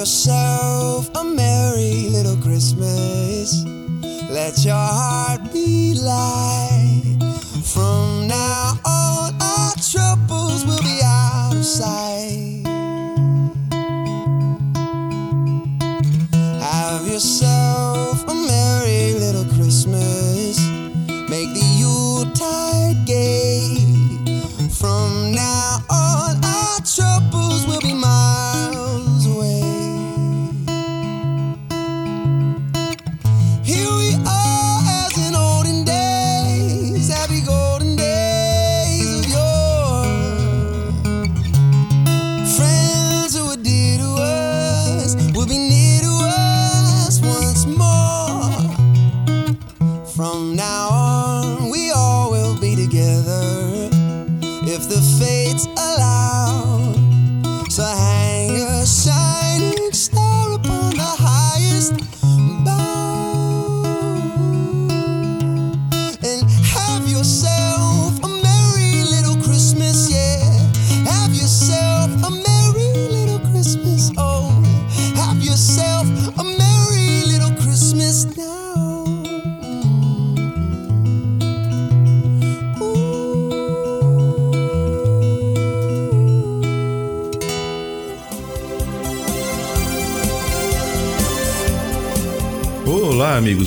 yourself a merry little Christmas. Let your heart be light. From now on, our troubles will be out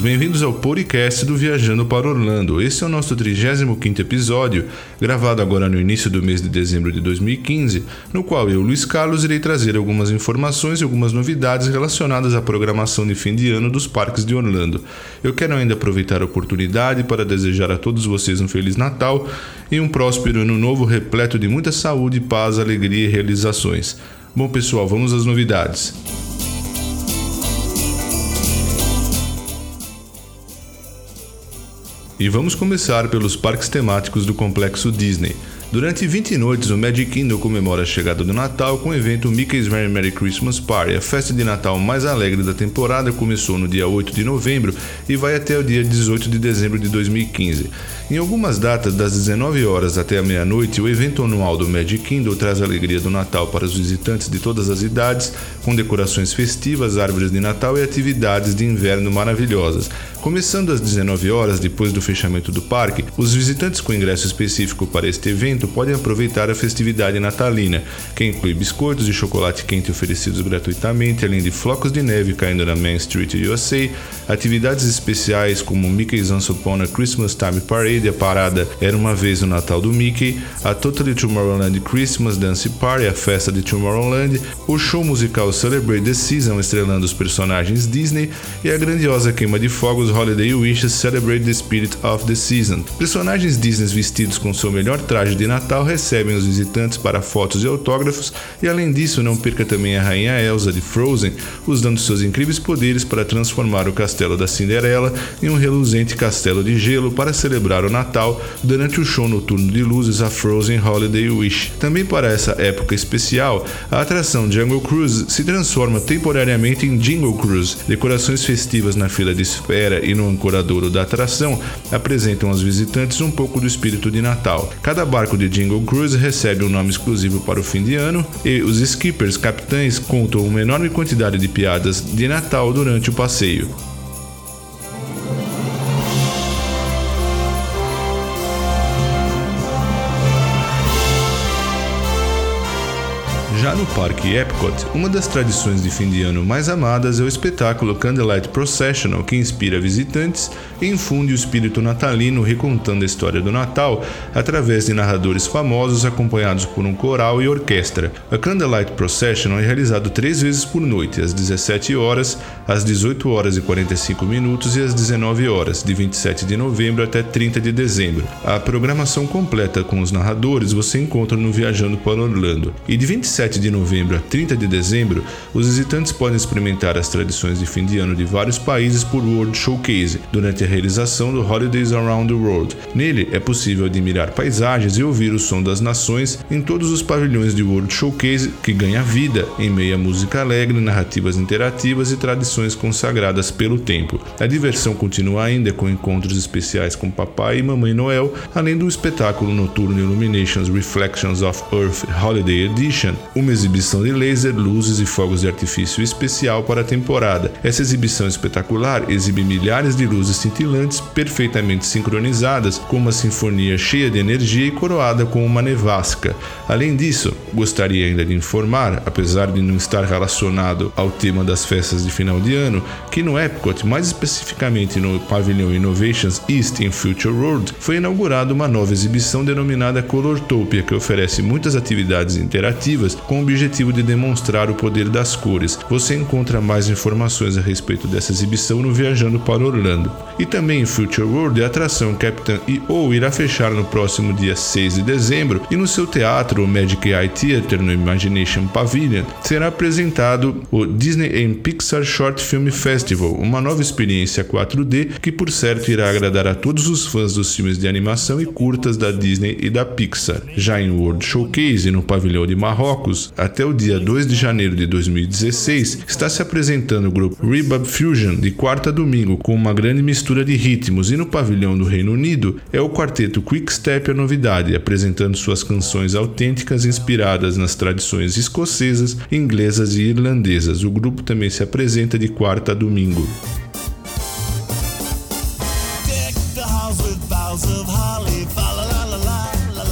bem-vindos ao podcast do Viajando para Orlando. Esse é o nosso 35 episódio, gravado agora no início do mês de dezembro de 2015, no qual eu, Luiz Carlos, irei trazer algumas informações e algumas novidades relacionadas à programação de fim de ano dos parques de Orlando. Eu quero ainda aproveitar a oportunidade para desejar a todos vocês um Feliz Natal e um próspero ano novo repleto de muita saúde, paz, alegria e realizações. Bom, pessoal, vamos às novidades. E vamos começar pelos parques temáticos do complexo Disney. Durante 20 noites, o Magic Kingdom comemora a chegada do Natal com o evento Mickey's Very Merry Christmas Party. A festa de Natal mais alegre da temporada começou no dia 8 de novembro e vai até o dia 18 de dezembro de 2015. Em algumas datas, das 19 horas até a meia-noite, o evento anual do Magic Kingdom traz a alegria do Natal para os visitantes de todas as idades, com decorações festivas, árvores de Natal e atividades de inverno maravilhosas. Começando às 19 horas, depois do fechamento do parque, os visitantes com ingresso específico para este evento podem aproveitar a festividade natalina, que inclui biscoitos de chocolate quente oferecidos gratuitamente, além de flocos de neve caindo na Main Street USA, atividades especiais como Mickey's Once Upon Christmas Time Parade, a parada Era Uma Vez o Natal do Mickey, a Totally Tomorrowland Christmas Dance Party, a festa de Tomorrowland, o show musical Celebrate the Season estrelando os personagens Disney e a grandiosa queima de fogos Holiday Wishes Celebrate the Spirit of the Season. Personagens Disney vestidos com seu melhor traje de Natal recebem os visitantes para fotos e autógrafos e além disso não perca também a rainha Elsa de Frozen, usando seus incríveis poderes para transformar o castelo da Cinderela em um reluzente castelo de gelo para celebrar o Natal durante o show noturno de luzes a Frozen Holiday Wish. Também para essa época especial, a atração Jungle Cruise se transforma temporariamente em Jingle Cruise. Decorações festivas na fila de espera e no ancoradouro da atração apresentam aos visitantes um pouco do espírito de Natal. Cada barco de Jingle Cruise recebe um nome exclusivo para o fim de ano e os skippers, capitães, contam uma enorme quantidade de piadas de Natal durante o passeio. No Parque Epcot, uma das tradições de fim de ano mais amadas é o espetáculo Candlelight Processional, que inspira visitantes e infunde o espírito natalino recontando a história do Natal através de narradores famosos acompanhados por um coral e orquestra. A Candlelight Processional é realizado três vezes por noite, às 17 horas, às 18 horas e 45 minutos e às 19 horas, de 27 de novembro até 30 de dezembro. A programação completa com os narradores você encontra no Viajando para Orlando. E de 27 de novembro a 30 de dezembro, os visitantes podem experimentar as tradições de fim de ano de vários países por World Showcase durante a realização do Holidays Around the World. Nele é possível admirar paisagens e ouvir o som das nações em todos os pavilhões de World Showcase, que ganha vida em meio a música alegre, narrativas interativas e tradições consagradas pelo tempo. A diversão continua ainda com encontros especiais com Papai e Mamãe Noel, além do espetáculo noturno Illuminations Reflections of Earth Holiday Edition, exibição de laser, luzes e fogos de artifício especial para a temporada. Essa exibição espetacular exibe milhares de luzes cintilantes perfeitamente sincronizadas, com uma sinfonia cheia de energia e coroada com uma nevasca. Além disso, gostaria ainda de informar, apesar de não estar relacionado ao tema das festas de final de ano, que no Epcot, mais especificamente no pavilhão Innovations East em Future World, foi inaugurada uma nova exibição denominada Colortopia, que oferece muitas atividades interativas com objetivo de demonstrar o poder das cores. Você encontra mais informações a respeito dessa exibição no Viajando para Orlando. E também em Future World, a atração Captain EO irá fechar no próximo dia 6 de dezembro e no seu teatro, o Magic Eye Theater no Imagination Pavilion, será apresentado o Disney and Pixar Short Film Festival, uma nova experiência 4D que por certo irá agradar a todos os fãs dos filmes de animação e curtas da Disney e da Pixar. Já em World Showcase no pavilhão de Marrocos, até o dia 2 de janeiro de 2016, está se apresentando o grupo Rebub Fusion de quarta a domingo com uma grande mistura de ritmos e no pavilhão do Reino Unido é o quarteto Quickstep a novidade, apresentando suas canções autênticas inspiradas nas tradições escocesas, inglesas e irlandesas. O grupo também se apresenta de quarta a domingo.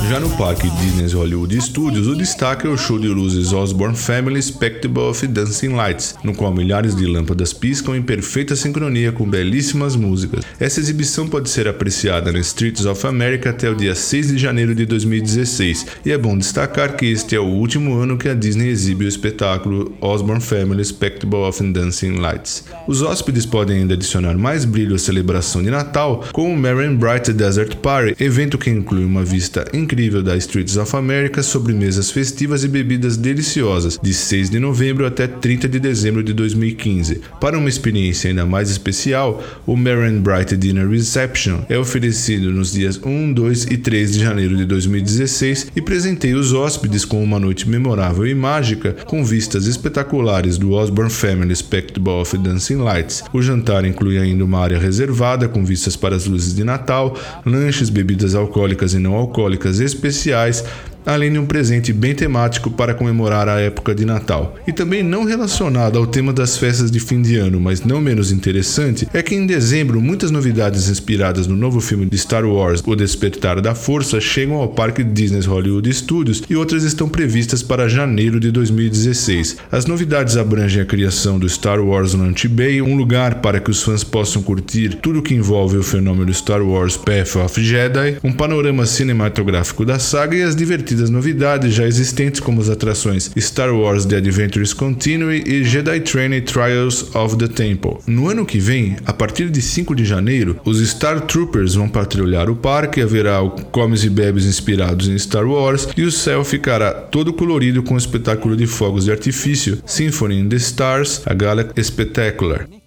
Já no parque Disney's Hollywood Studios, o destaque é o show de luzes Osborne Family Spectacle of Dancing Lights, no qual milhares de lâmpadas piscam em perfeita sincronia com belíssimas músicas. Essa exibição pode ser apreciada na Streets of America até o dia 6 de janeiro de 2016, e é bom destacar que este é o último ano que a Disney exibe o espetáculo Osborne Family Spectacle of Dancing Lights. Os hóspedes podem ainda adicionar mais brilho à celebração de Natal com o Marion Bright Desert Party, evento que inclui uma vista incrível incrível da Streets of America, sobremesas festivas e bebidas deliciosas, de 6 de novembro até 30 de dezembro de 2015. Para uma experiência ainda mais especial, o Marion Bright Dinner Reception é oferecido nos dias 1, 2 e 3 de janeiro de 2016 e presenteia os hóspedes com uma noite memorável e mágica, com vistas espetaculares do Osborne Family Spectacle of Dancing Lights. O jantar inclui ainda uma área reservada com vistas para as luzes de Natal, lanches, bebidas alcoólicas e não alcoólicas especiais além de um presente bem temático para comemorar a época de Natal. E também não relacionado ao tema das festas de fim de ano, mas não menos interessante, é que em dezembro muitas novidades inspiradas no novo filme de Star Wars, O Despertar da Força, chegam ao parque Disney Hollywood Studios e outras estão previstas para janeiro de 2016. As novidades abrangem a criação do Star Wars Launch Bay, um lugar para que os fãs possam curtir tudo que envolve o fenômeno Star Wars Path of Jedi, um panorama cinematográfico da saga e as divertidas das novidades já existentes como as atrações Star Wars The Adventures Continue e Jedi Training Trials of the Temple. No ano que vem, a partir de 5 de janeiro, os Star Troopers vão patrulhar o parque, haverá o comes e bebes inspirados em Star Wars e o céu ficará todo colorido com o espetáculo de fogos de artifício Symphony in the Stars, a Galaxy Spectacular.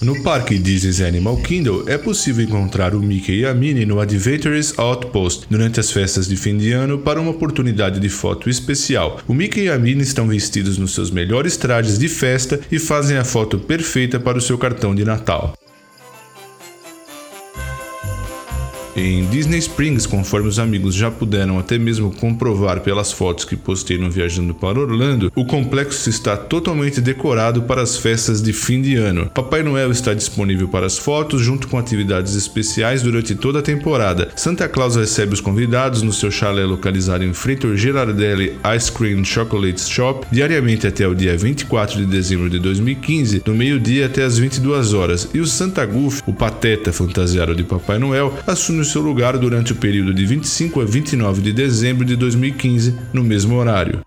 No parque Disney's Animal Kingdom é possível encontrar o Mickey e a Minnie no Adventures Outpost durante as festas de fim de ano para uma oportunidade de foto especial. O Mickey e a Minnie estão vestidos nos seus melhores trajes de festa e fazem a foto perfeita para o seu cartão de Natal. Em Disney Springs, conforme os amigos já puderam até mesmo comprovar pelas fotos que postei no Viajando para Orlando, o complexo está totalmente decorado para as festas de fim de ano. Papai Noel está disponível para as fotos, junto com atividades especiais durante toda a temporada. Santa Claus recebe os convidados no seu chalé localizado em Freitor Girardelli Ice Cream Chocolate Shop, diariamente até o dia 24 de dezembro de 2015, do meio-dia até as 22 horas. E o Santa Goof, o pateta fantasiado de Papai Noel, assume seu lugar durante o período de 25 a 29 de dezembro de 2015, no mesmo horário.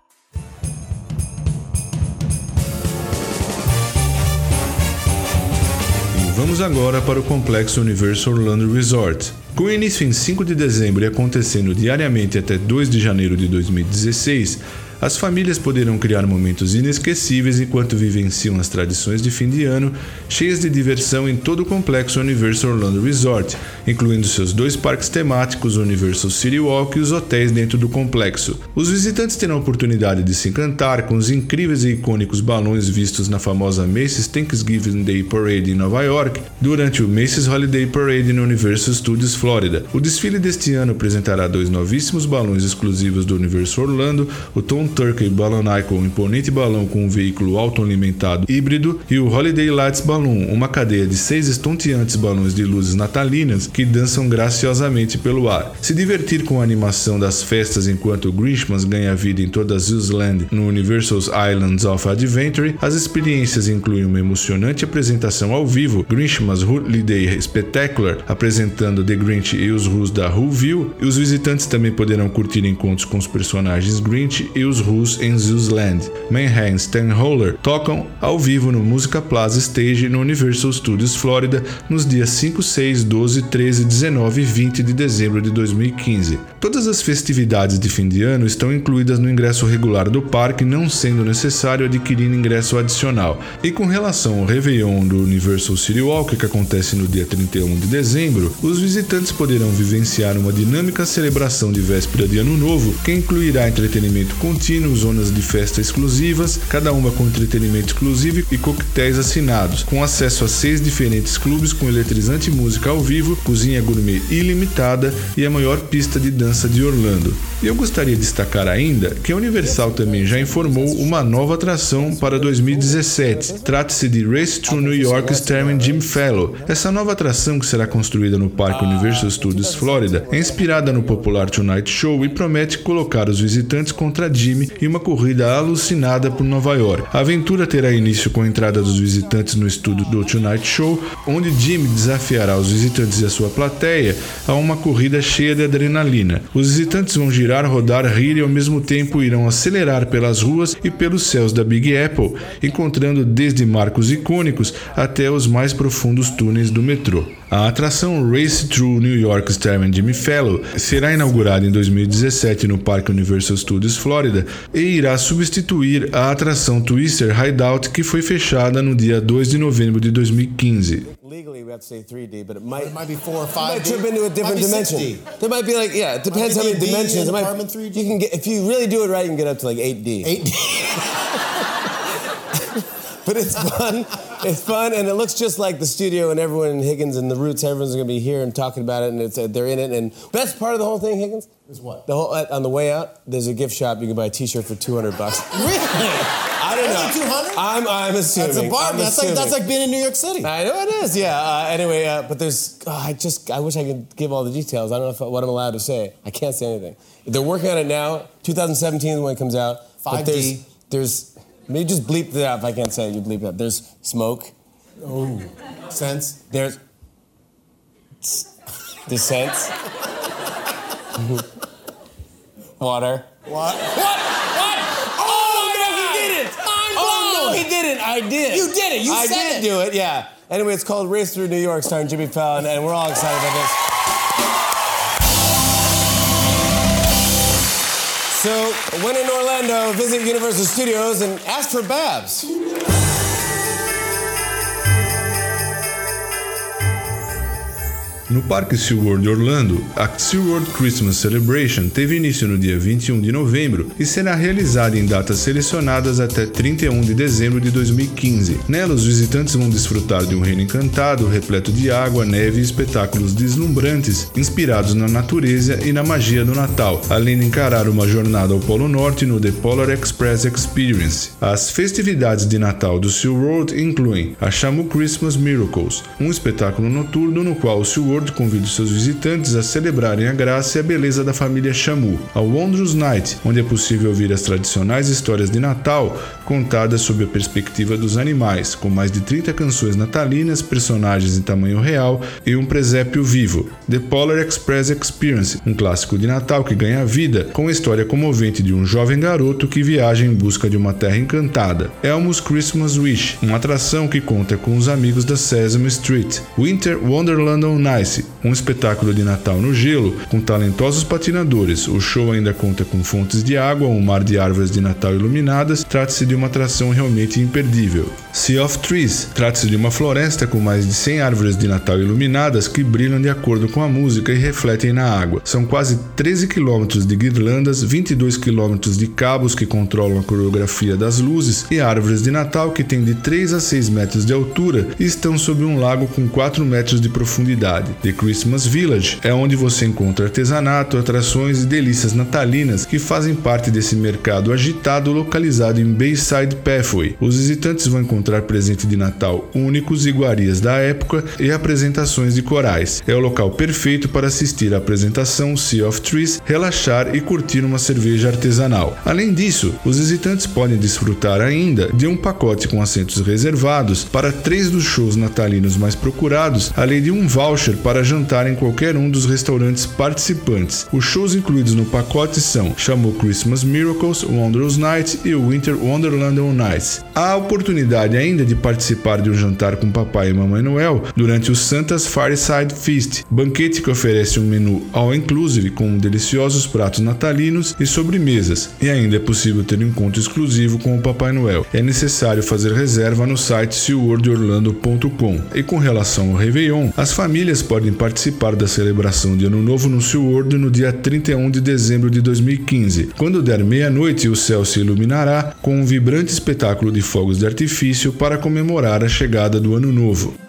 Vamos agora para o complexo Universal Orlando Resort. Com início em 5 de dezembro e acontecendo diariamente até 2 de janeiro de 2016, as famílias poderão criar momentos inesquecíveis enquanto vivenciam as tradições de fim de ano, cheias de diversão em todo o complexo Universal Orlando Resort, incluindo seus dois parques temáticos, o Universal City Walk e os hotéis dentro do complexo. Os visitantes terão a oportunidade de se encantar com os incríveis e icônicos balões vistos na famosa Macy's Thanksgiving Day Parade em Nova York durante o Macy's Holiday Parade no Universal Studios Florida. O desfile deste ano apresentará dois novíssimos balões exclusivos do Universo Orlando, o Tom Turkey Balloon Icon, imponente balão com um veículo autoalimentado híbrido, e o Holiday Lights Balloon, uma cadeia de seis estonteantes balões de luzes natalinas que dançam graciosamente pelo ar. Se divertir com a animação das festas enquanto o Grinchmas ganha vida em toda Zeusland no Universal's Islands of Adventure, as experiências incluem uma emocionante apresentação ao vivo, Grinchmas Holiday Spectacular, apresentando The Grinch e os Who's da Whoville, e os visitantes também poderão curtir encontros com os personagens Grinch e os Who's em Zeusland. Manhattan Stanholer tocam ao vivo no Musica Plaza Stage no Universal Studios Florida nos dias 5, 6, 12, 13, 19 e 20 de dezembro de 2015. Todas as festividades de fim de ano estão incluídas no ingresso regular do parque, não sendo necessário adquirir ingresso adicional. E com relação ao Réveillon do Universal City Walk, que acontece no dia 31 de dezembro, os visitantes poderão vivenciar uma dinâmica celebração de véspera de Ano Novo, que incluirá entretenimento contínuo, zonas de festa exclusivas, cada uma com entretenimento exclusivo e coquetéis assinados, com acesso a seis diferentes clubes com eletrizante música ao vivo, cozinha gourmet ilimitada e a maior pista de dança de Orlando. Eu gostaria de destacar ainda que a Universal também já informou uma nova atração para 2017. Trata-se de Race to New York starring Jim Fellow. Essa nova atração que será construída no Parque Universal Studios Florida é inspirada no popular Tonight Show e promete colocar os visitantes contra Em uma corrida alucinada por Nova York. A aventura terá início com a entrada dos visitantes no estúdio do Tonight Show, onde Jimmy desafiará os visitantes e a sua plateia a uma corrida cheia de adrenalina. Os visitantes vão girar, rodar, rir e ao mesmo tempo irão acelerar pelas ruas e pelos céus da Big Apple, encontrando desde marcos icônicos até os mais profundos túneis do metrô. A atração Race Through New York starring Jimmy Fellow será inaugurada em 2017 no Parque Universal Studios Florida e irá substituir a atração Twister Hideout que foi fechada no dia 2 de novembro de 2015. Legally, we have to say 3D, but it might, It might be four or it five. might trip into a different might be dimension. 6D. There might be like, yeah, it depends how be many D dimensions. It might, apartment 3D. You can get if you really do it right, you can get up to like 8D. Eight D. But it's fun. it's fun, and it looks just like the studio and everyone in Higgins and the Roots. Everyone's gonna be here and talking about it, and it's uh, they're in it. And best part of the whole thing, Higgins, Is what? the whole uh, on the way out, there's a gift shop. You can buy a T-shirt for 200 bucks. Really? I don't know. 200? I'm I'm assuming. That's a. I'm That's like that's like being in New York City. I know it is, yeah. Uh, anyway, uh, but there's, oh, I just, I wish I could give all the details. I don't know if, what I'm allowed to say. I can't say anything. They're working on it now. 2017 is when it comes out. But 5D. there's, there's, maybe just bleep it out if I can't say it. You bleep it out. There's smoke. Oh. Sense. There's descent. Water. What? What? What? Oh, oh no, he didn't. Oh, no, he didn't. I did. You did it. You said it. I said did it. do it, yeah. Anyway, it's called Race Through New York starring Jimmy Fallon, and we're all excited about this. Orlando, visit Universal Studios and ask for Babs. No Parque SeaWorld Orlando, a SeaWorld Christmas Celebration teve início no dia 21 de novembro e será realizada em datas selecionadas até 31 de dezembro de 2015. Nela, os visitantes vão desfrutar de um reino encantado, repleto de água, neve e espetáculos deslumbrantes, inspirados na natureza e na magia do Natal, além de encarar uma jornada ao Polo Norte no The Polar Express Experience. As festividades de Natal do SeaWorld incluem a Shamu Christmas Miracles, um espetáculo noturno no qual o SeaWorld convida os seus visitantes a celebrarem a graça e a beleza da família Shamu, a Wondrous Night, onde é possível ouvir as tradicionais histórias de Natal contadas sob a perspectiva dos animais, com mais de 30 canções natalinas, personagens em tamanho real e um presépio vivo. The Polar Express Experience, um clássico de Natal que ganha vida, com a história comovente de um jovem garoto que viaja em busca de uma terra encantada. Elmo's Christmas Wish, uma atração que conta com os amigos da Sesame Street. Winter Wonderland on Ice, Um espetáculo de Natal no gelo com talentosos patinadores. O show ainda conta com fontes de água, um mar de árvores de Natal iluminadas. Trata-se de uma atração realmente imperdível. Sea of Trees trata-se de uma floresta com mais de 100 árvores de Natal iluminadas que brilham de acordo com a música e refletem na água. São quase 13 quilômetros de guirlandas, 22 quilômetros de cabos que controlam a coreografia das luzes e árvores de Natal que têm de 3 a 6 metros de altura e estão sob um lago com 4 metros de profundidade. The Christmas Village é onde você encontra artesanato, atrações e delícias natalinas que fazem parte desse mercado agitado localizado em Bayside Pathway. Os visitantes vão encontrar presente de Natal únicos, iguarias da época e apresentações de corais. É o local perfeito para assistir à apresentação Sea of Trees, relaxar e curtir uma cerveja artesanal. Além disso, os visitantes podem desfrutar ainda de um pacote com assentos reservados para três dos shows natalinos mais procurados, além de um voucher para jantar em qualquer um dos restaurantes participantes. Os shows incluídos no pacote são Chamou Christmas Miracles, Wondrous Night e Winter Wonderland on Ice. Há a oportunidade ainda de participar de um jantar com Papai e Mamãe Noel durante o Santa's Fireside Feast, banquete que oferece um menu all inclusive com deliciosos pratos natalinos e sobremesas. E ainda é possível ter um encontro exclusivo com o Papai Noel. É necessário fazer reserva no site SeaWorldOrlando.com. E com relação ao Réveillon, as famílias podem participar da celebração de Ano Novo no SeaWorld no dia 31 de dezembro de 2015. Quando der meia-noite, o céu se iluminará com um vibrante espetáculo de fogos de artifício para comemorar a chegada do Ano Novo.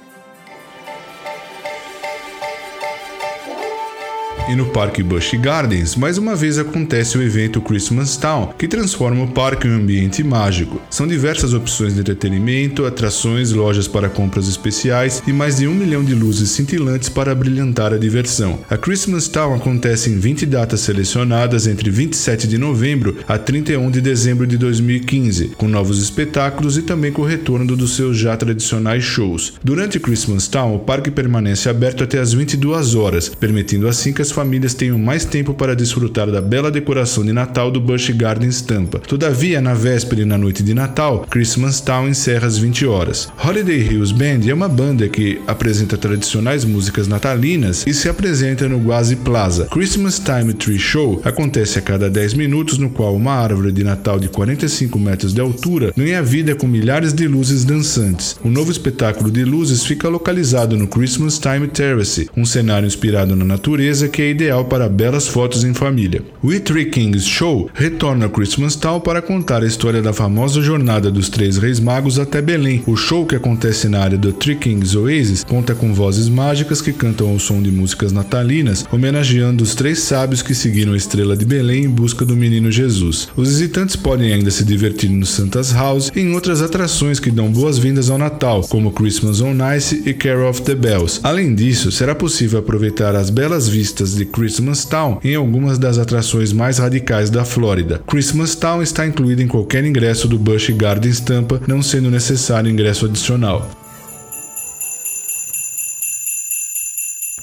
E no Parque Busch Gardens, mais uma vez acontece o evento Christmas Town, que transforma o parque em um ambiente mágico. São diversas opções de entretenimento, atrações, lojas para compras especiais e mais de um milhão de luzes cintilantes para brilhantar a diversão. A Christmas Town acontece em 20 datas selecionadas entre 27 de novembro a 31 de dezembro de 2015, com novos espetáculos e também com o retorno dos seus já tradicionais shows. Durante Christmas Town, o parque permanece aberto até as 22 horas, permitindo assim que as famílias tenham mais tempo para desfrutar da bela decoração de Natal do Busch Gardens Tampa. Todavia, na véspera e na noite de Natal, Christmas Town encerra às 20 horas. Holiday Hills Band é uma banda que apresenta tradicionais músicas natalinas e se apresenta no Guazi Plaza. Christmas Time Tree Show acontece a cada 10 minutos, no qual uma árvore de Natal de 45 metros de altura ganha vida com milhares de luzes dançantes. O novo espetáculo de luzes fica localizado no Christmas Time Terrace, um cenário inspirado na natureza que é ideal para belas fotos em família. O Three Kings Show retorna ao Christmas Town para contar a história da famosa jornada dos Três Reis Magos até Belém. O show, que acontece na área do Three Kings Oasis, conta com vozes mágicas que cantam ao som de músicas natalinas, homenageando os três sábios que seguiram a estrela de Belém em busca do menino Jesus. Os visitantes podem ainda se divertir no Santa's House e em outras atrações que dão boas-vindas ao Natal, como Christmas on Ice e Carol of the Bells. Além disso, será possível aproveitar as belas vistas de Christmas Town em algumas das atrações mais radicais da Flórida. Christmas Town está incluído em qualquer ingresso do Busch Gardens Tampa, não sendo necessário ingresso adicional.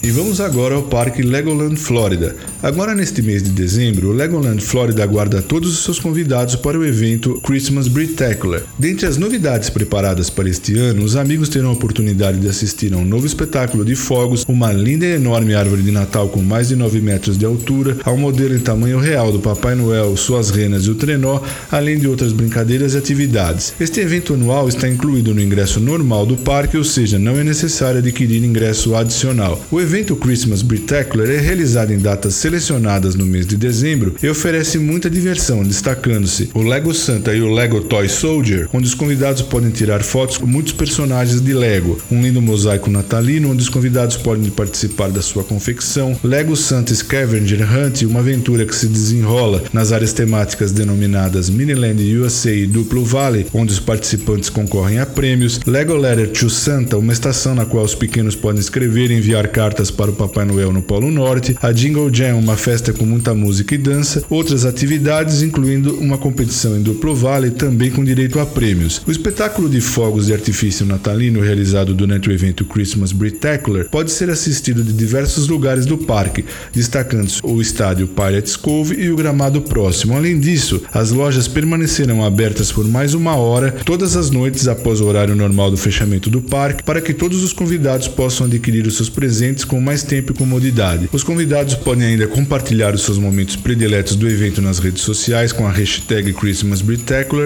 E vamos agora ao Parque Legoland Florida. Agora neste mês de dezembro, o Legoland Florida aguarda todos os seus convidados para o evento Christmas Spectacular. Dentre as novidades preparadas para este ano, os amigos terão a oportunidade de assistir a um novo espetáculo de fogos, uma linda e enorme árvore de Natal com mais de 9 metros de altura, ao modelo em tamanho real do Papai Noel, suas renas e o trenó, além de outras brincadeiras e atividades. Este evento anual está incluído no ingresso normal do parque, ou seja, não é necessário adquirir ingresso adicional. O evento Christmas Spectacular é realizado em datas selecionadas no mês de dezembro e oferece muita diversão, destacando-se o Lego Santa e o Lego Toy Soldier, onde os convidados podem tirar fotos com muitos personagens de Lego, um lindo mosaico natalino onde os convidados podem participar da sua confecção, Lego Santa Scavenger Hunt, uma aventura que se desenrola nas áreas temáticas denominadas Miniland USA e Duplo Valley, onde os participantes concorrem a prêmios, Lego Letter to Santa, uma estação na qual os pequenos podem escrever e enviar cartas para o Papai Noel no Polo Norte, a Jingle Jam, uma festa com muita música e dança, outras atividades, incluindo uma competição em duplo vale, também com direito a prêmios. O espetáculo de fogos de artifício natalino realizado durante o evento Christmas Spectacular pode ser assistido de diversos lugares do parque, destacando-se o estádio Pirates Cove e o gramado próximo. Além disso, as lojas permanecerão abertas por mais uma hora todas as noites após o horário normal do fechamento do parque, para que todos os convidados possam adquirir os seus presentes com mais tempo e comodidade. Os convidados podem ainda compartilhar os seus momentos prediletos do evento nas redes sociais com a hashtag Christmas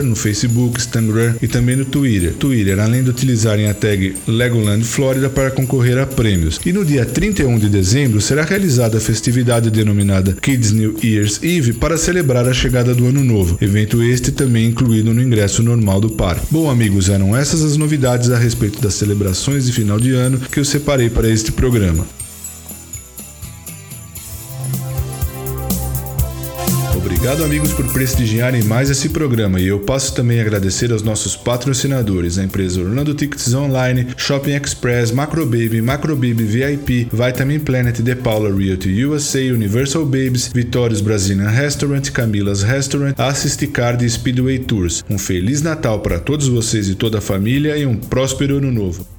no Facebook, Instagram e também no Twitter. Twitter, além de utilizarem a tag Legoland Florida para concorrer a prêmios. E no dia 31 de dezembro será realizada a festividade denominada Kids New Year's Eve para celebrar a chegada do ano novo. Evento este também incluído no ingresso normal do parque. Bom, amigos, eram essas as novidades a respeito das celebrações de final de ano que eu separei para este programa. Obrigado, amigos, por prestigiarem mais esse programa e eu passo também a agradecer aos nossos patrocinadores, a empresa Orlando Tickets Online, Shopping Express, Macrobaby, Macrobaby VIP, Vitamin Planet, The Paula Realty USA, Universal Babies, Vitórios Brazilian Restaurant, Camilas Restaurant, Assist Card e Speedway Tours. Um Feliz Natal para todos vocês e toda a família e um próspero Ano Novo.